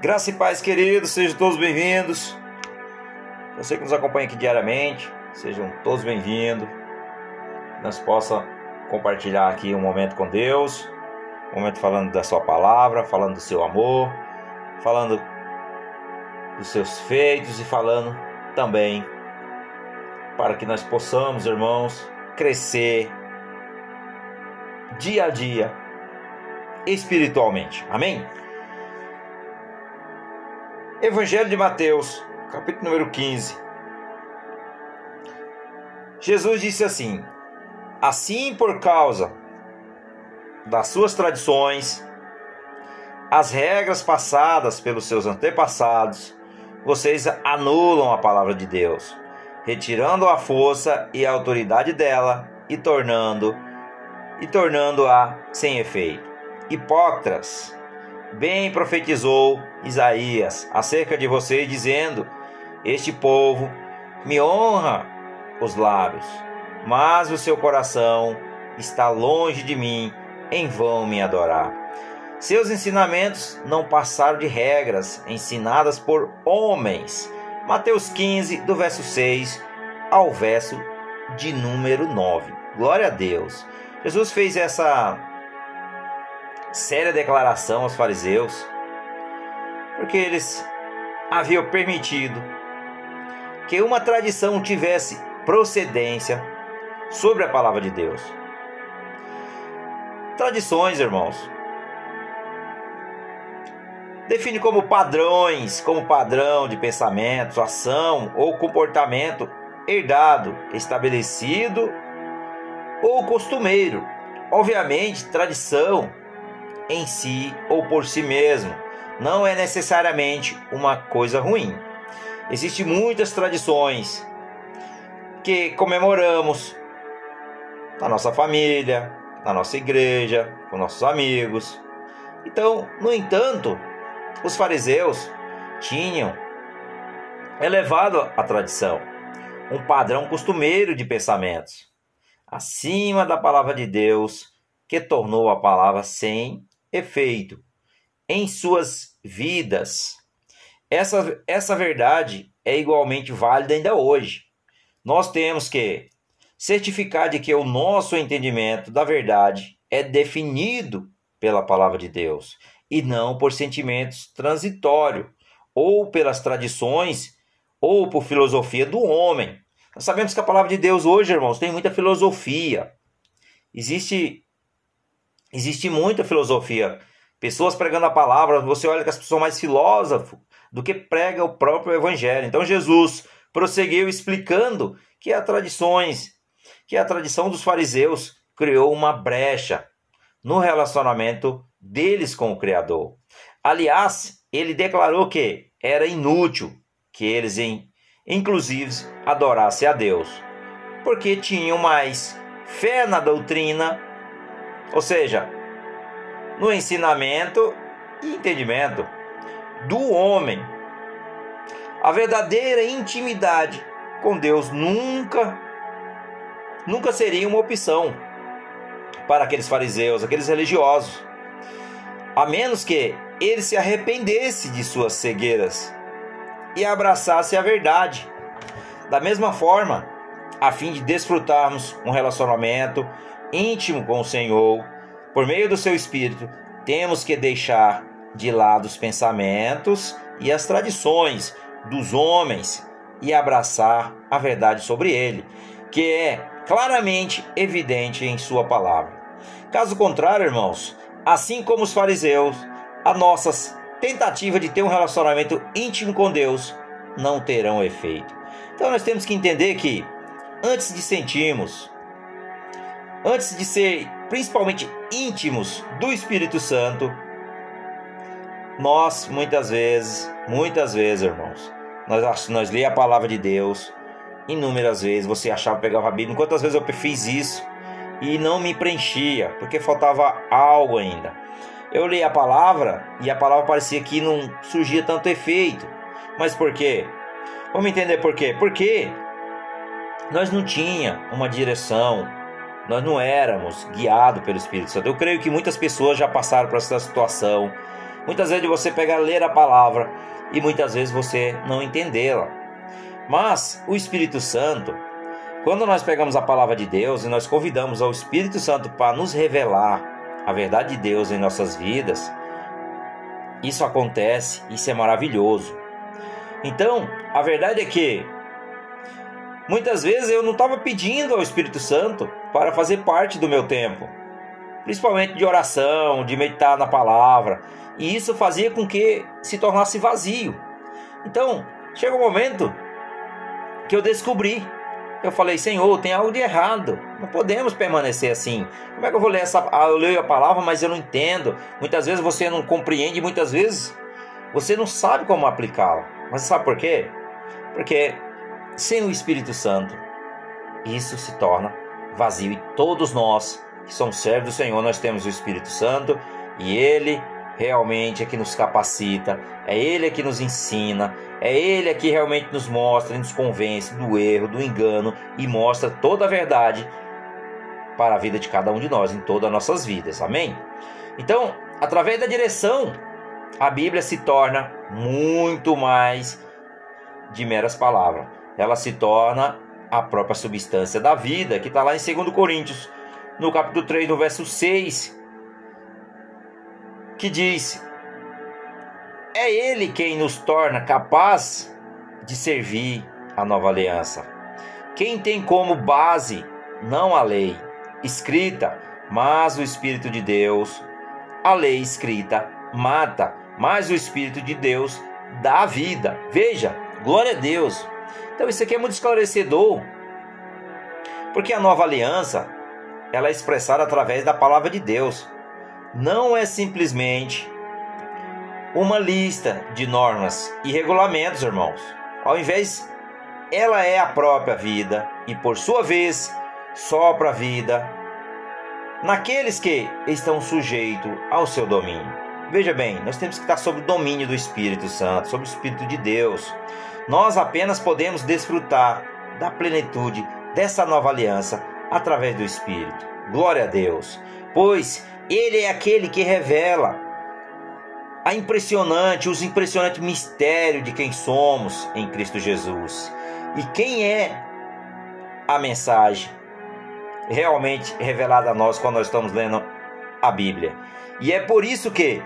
Graça e paz, queridos, sejam todos bem-vindos. Você que nos acompanha aqui diariamente, sejam todos bem-vindos. Nós possa compartilhar aqui um momento com Deus, um momento falando da Sua palavra, falando do seu amor, falando dos seus feitos e falando também para que nós possamos, irmãos, crescer dia a dia espiritualmente. Amém? Evangelho de Mateus, capítulo número 15. Jesus disse assim: Assim, por causa das suas tradições, as regras passadas pelos seus antepassados, vocês anulam a palavra de Deus, retirando a força e a autoridade dela e tornando e tornando-a sem efeito. Hipócritas, Bem profetizou Isaías acerca de vocês, dizendo: Este povo me honra os lábios, mas o seu coração está longe de mim, em vão me adorar. Seus ensinamentos não passaram de regras ensinadas por homens. Mateus 15, do verso 6 ao verso de número 9. Glória a Deus. Jesus fez essa séria declaração aos fariseus, porque eles haviam permitido que uma tradição tivesse procedência sobre a palavra de Deus. Tradições, irmãos, define como padrões, como padrão de pensamento, ação ou comportamento herdado, estabelecido ou costumeiro. Obviamente, tradição em si ou por si mesmo não é necessariamente uma coisa ruim. Existem muitas tradições que comemoramos na nossa família, na nossa igreja, com nossos amigos. Então, no entanto, os fariseus tinham elevado a tradição, um padrão costumeiro de pensamentos, acima da palavra de Deus, que tornou a palavra sem efeito em suas vidas. Essa, essa verdade é igualmente válida ainda hoje. Nós temos que certificar de que o nosso entendimento da verdade é definido pela palavra de Deus e não por sentimentos transitórios ou pelas tradições ou por filosofia do homem. Nós sabemos que a palavra de Deus hoje, irmãos, tem muita filosofia. Existe Existe muita filosofia. Pessoas pregando a palavra, você olha que as pessoas são mais filósofo do que prega o próprio evangelho. Então Jesus prosseguiu explicando que as tradições, que a tradição dos fariseus criou uma brecha no relacionamento deles com o Criador. Aliás, ele declarou que era inútil que eles, inclusive, adorassem a Deus, porque tinham mais fé na doutrina ou seja, no ensinamento e entendimento do homem. A verdadeira intimidade com Deus nunca nunca seria uma opção para aqueles fariseus, aqueles religiosos, a menos que ele se arrependesse de suas cegueiras e abraçasse a verdade. Da mesma forma, a fim de desfrutarmos um relacionamento íntimo com o Senhor, por meio do seu Espírito, temos que deixar de lado os pensamentos e as tradições dos homens e abraçar a verdade sobre ele, que é claramente evidente em Sua palavra. Caso contrário, irmãos, assim como os fariseus, a nossas tentativa de ter um relacionamento íntimo com Deus não terão efeito. Então nós temos que entender que antes de sentirmos antes de ser principalmente íntimos do Espírito Santo, nós muitas vezes, muitas vezes, irmãos, nós, nós lê a palavra de Deus, inúmeras vezes você achava pegar a Bíblia. Quantas vezes eu fiz isso e não me preenchia, porque faltava algo ainda. Eu li a palavra e a palavra parecia que não surgia tanto efeito. Mas por quê? Vamos entender por quê? Porque nós não tinha uma direção, nós não éramos guiados pelo Espírito Santo. Eu creio que muitas pessoas já passaram por essa situação, Muitas vezes você pega ler a palavra e muitas vezes você não entendê-la. Mas o Espírito Santo, quando nós pegamos a palavra de Deus e nós convidamos ao Espírito Santo para nos revelar a verdade de Deus em nossas vidas, isso acontece, isso é maravilhoso. Então, a verdade é que muitas vezes eu não estava pedindo ao Espírito Santo para fazer parte do meu tempo, principalmente de oração, de meditar na palavra, e isso fazia com que se tornasse vazio. Então, chega um momento que eu descobri. Eu falei, Senhor, tem algo de errado. Não podemos permanecer assim. Como é que eu vou ler essa. Eu leio a palavra, mas eu não entendo. Muitas vezes você não compreende, muitas vezes você não sabe como aplicá-la. Mas sabe por quê? Porque sem o Espírito Santo, isso se torna vazio. E todos nós que somos servos do Senhor, nós temos o Espírito Santo e ele realmente é que nos capacita, é Ele é que nos ensina, é Ele é que realmente nos mostra e nos convence do erro, do engano e mostra toda a verdade para a vida de cada um de nós, em todas as nossas vidas. Amém? Então, através da direção, a Bíblia se torna muito mais de meras palavras. Ela se torna a própria substância da vida, que está lá em 2 Coríntios, no capítulo 3, no verso 6, que diz: É Ele quem nos torna capaz de servir a nova aliança. Quem tem como base não a lei escrita, mas o Espírito de Deus. A lei escrita mata, mas o Espírito de Deus dá vida. Veja, glória a Deus. Então isso aqui é muito esclarecedor, porque a nova aliança ela é expressada através da palavra de Deus não é simplesmente uma lista de normas e regulamentos, irmãos. Ao invés, ela é a própria vida e, por sua vez, sopra a vida naqueles que estão sujeitos ao seu domínio. Veja bem, nós temos que estar sob o domínio do Espírito Santo, sob o Espírito de Deus. Nós apenas podemos desfrutar da plenitude dessa nova aliança através do Espírito. Glória a Deus. Pois ele é aquele que revela a impressionante, os impressionantes mistérios de quem somos em Cristo Jesus. E quem é a mensagem realmente revelada a nós quando nós estamos lendo a Bíblia. E é por isso que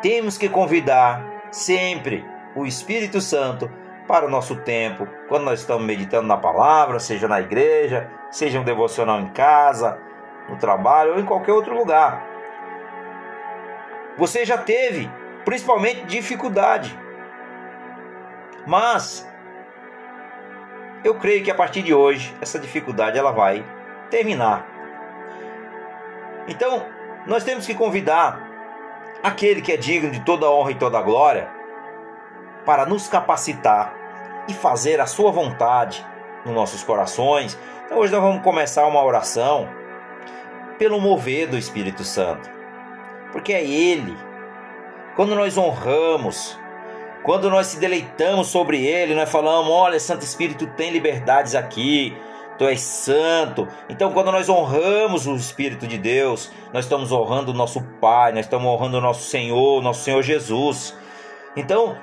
temos que convidar sempre o Espírito Santo para o nosso tempo, quando nós estamos meditando na palavra, seja na igreja, seja um devocional em casa, no trabalho ou em qualquer outro lugar você já teve, principalmente dificuldade. Mas eu creio que a partir de hoje essa dificuldade ela vai terminar. Então, nós temos que convidar aquele que é digno de toda honra e toda glória para nos capacitar e fazer a sua vontade nos nossos corações. Então hoje nós vamos começar uma oração pelo mover do Espírito Santo porque é Ele. Quando nós honramos, quando nós se deleitamos sobre Ele, nós falamos: olha, Santo Espírito tem liberdades aqui, Tu és santo. Então, quando nós honramos o Espírito de Deus, nós estamos honrando o nosso Pai, nós estamos honrando o nosso Senhor, nosso Senhor Jesus. Então,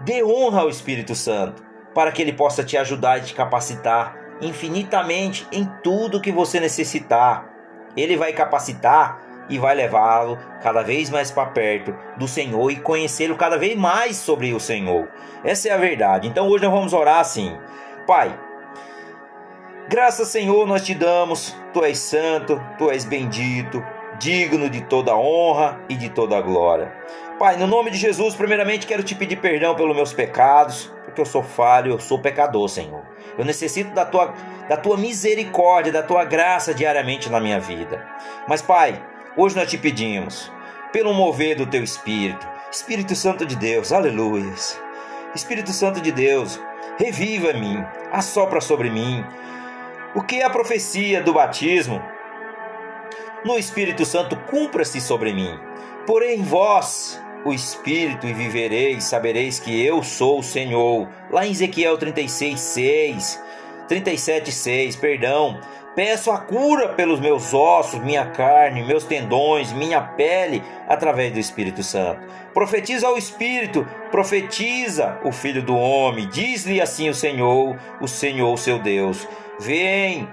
dê honra ao Espírito Santo, para que ele possa te ajudar e te capacitar infinitamente em tudo que você necessitar. Ele vai capacitar e vai levá-lo cada vez mais para perto do Senhor e conhecê-lo cada vez mais sobre o Senhor. Essa é a verdade. Então hoje nós vamos orar assim: Pai, graças Senhor nós te damos, tu és santo, tu és bendito, digno de toda honra e de toda glória. Pai, no nome de Jesus, primeiramente quero te pedir perdão pelos meus pecados, porque eu sou falho, eu sou pecador, Senhor. Eu necessito da tua, da tua misericórdia, da tua graça diariamente na minha vida. Mas, Pai, Hoje nós te pedimos, pelo mover do teu Espírito, Espírito Santo de Deus, aleluias. Espírito Santo de Deus, reviva mim, assopra sobre mim. O que é a profecia do batismo? No Espírito Santo, cumpra-se sobre mim. Porém, vós, o Espírito, e vivereis, sabereis que eu sou o Senhor. Lá em Ezequiel 36, 6, 37, 6, perdão. Peço a cura pelos meus ossos, minha carne, meus tendões, minha pele, através do Espírito Santo. Profetiza ao Espírito, profetiza o Filho do Homem. Diz-lhe assim o Senhor, o Senhor seu Deus: Vem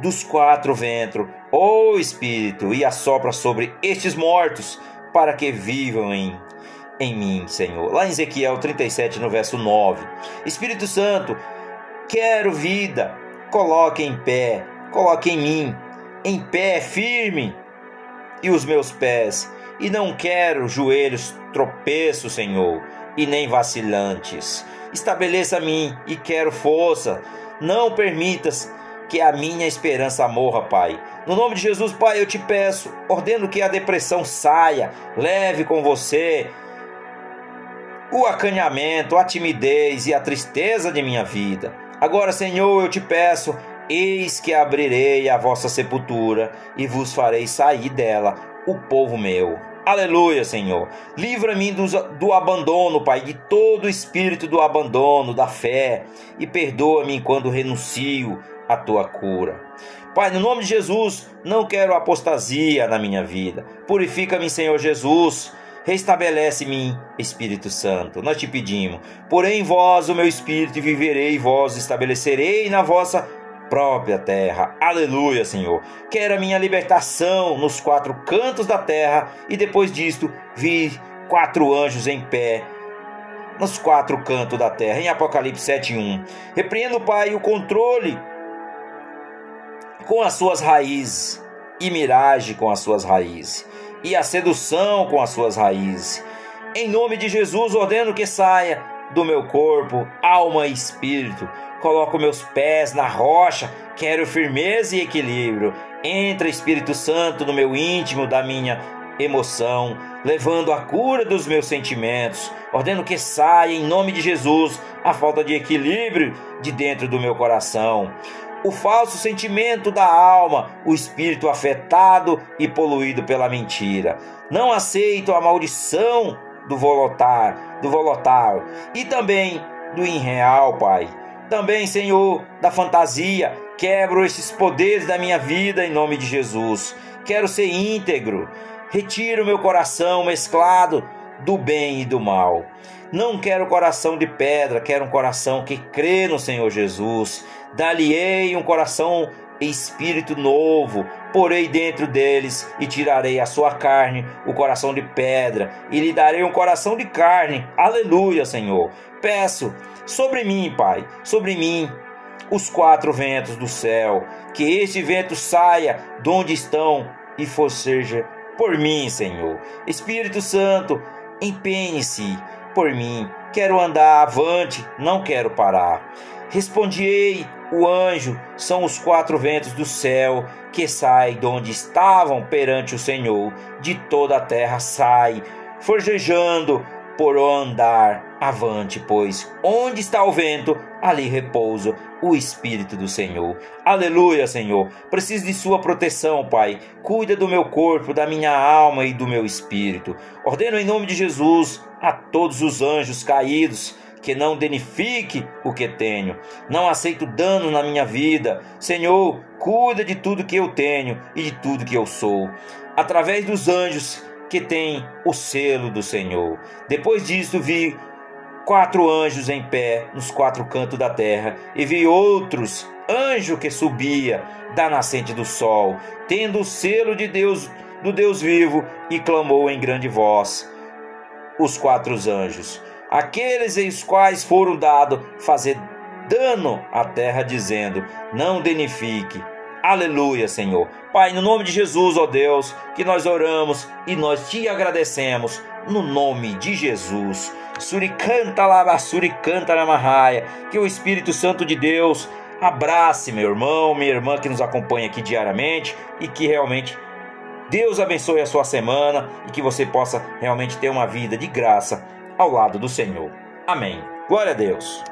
dos quatro ventos, ó Espírito, e assopra sobre estes mortos, para que vivam em em mim, Senhor. Lá em Ezequiel 37, no verso 9. Espírito Santo, quero vida, coloque em pé coloque em mim, em pé firme, e os meus pés, e não quero joelhos tropeços, Senhor, e nem vacilantes. Estabeleça a mim e quero força. Não permitas que a minha esperança morra, Pai. No nome de Jesus, Pai, eu te peço, ordeno que a depressão saia, leve com você o acanhamento, a timidez e a tristeza de minha vida. Agora, Senhor, eu te peço, Eis que abrirei a vossa sepultura e vos farei sair dela, o povo meu. Aleluia, Senhor. Livra-me do, do, abandono, Pai, de todo o espírito do abandono, da fé, e perdoa-me quando renuncio à tua cura. Pai, no nome de Jesus, não quero apostasia na minha vida. Purifica-me, Senhor Jesus. Restabelece-me, Espírito Santo. Nós te pedimos. Porém, vós, o meu espírito, viverei, vós estabelecerei na vossa própria terra. Aleluia, Senhor. Quero a minha libertação nos quatro cantos da terra e depois disto vi quatro anjos em pé nos quatro cantos da terra. Em Apocalipse 7:1. Repreendo, Pai, o controle com as suas raízes e miragem com as suas raízes e a sedução com as suas raízes. Em nome de Jesus, ordeno que saia do meu corpo, alma e espírito coloco meus pés na rocha, quero firmeza e equilíbrio. Entra Espírito Santo no meu íntimo da minha emoção, levando a cura dos meus sentimentos. Ordeno que saia em nome de Jesus a falta de equilíbrio de dentro do meu coração. O falso sentimento da alma, o espírito afetado e poluído pela mentira. Não aceito a maldição do volotar, do volotar e também do irreal, Pai também, Senhor, da fantasia. Quebro esses poderes da minha vida em nome de Jesus. Quero ser íntegro. Retiro meu coração mesclado do bem e do mal. Não quero coração de pedra, quero um coração que crê no Senhor Jesus. Daliei um coração e espírito novo, porei dentro deles e tirarei a sua carne, o coração de pedra, e lhe darei um coração de carne. Aleluia, Senhor. Peço sobre mim, Pai, sobre mim, os quatro ventos do céu, que este vento saia de onde estão e for seja por mim, Senhor. Espírito Santo, empenhe-se por mim. Quero andar avante, não quero parar. Respondi-ei, o anjo são os quatro ventos do céu que saem de onde estavam perante o Senhor, de toda a terra sai, forjejando por andar avante, pois onde está o vento, ali repousa o Espírito do Senhor. Aleluia, Senhor. Preciso de Sua proteção, Pai. Cuida do meu corpo, da minha alma e do meu espírito. Ordeno em nome de Jesus a todos os anjos caídos que não danifique o que tenho. Não aceito dano na minha vida. Senhor, cuida de tudo que eu tenho e de tudo que eu sou. Através dos anjos que têm o selo do Senhor. Depois disso vi quatro anjos em pé nos quatro cantos da terra e vi outros anjo que subia da nascente do sol, tendo o selo de Deus, do Deus vivo, e clamou em grande voz. Os quatro anjos aqueles em os quais foram dados fazer dano à terra, dizendo: Não danifique. Aleluia, Senhor. Pai, no nome de Jesus, ó Deus, que nós oramos e nós te agradecemos, no nome de Jesus. Suricanta lava, suricanta na. Que o Espírito Santo de Deus abrace meu irmão, minha irmã que nos acompanha aqui diariamente e que realmente Deus abençoe a sua semana e que você possa realmente ter uma vida de graça ao lado do Senhor. Amém. Glória a Deus.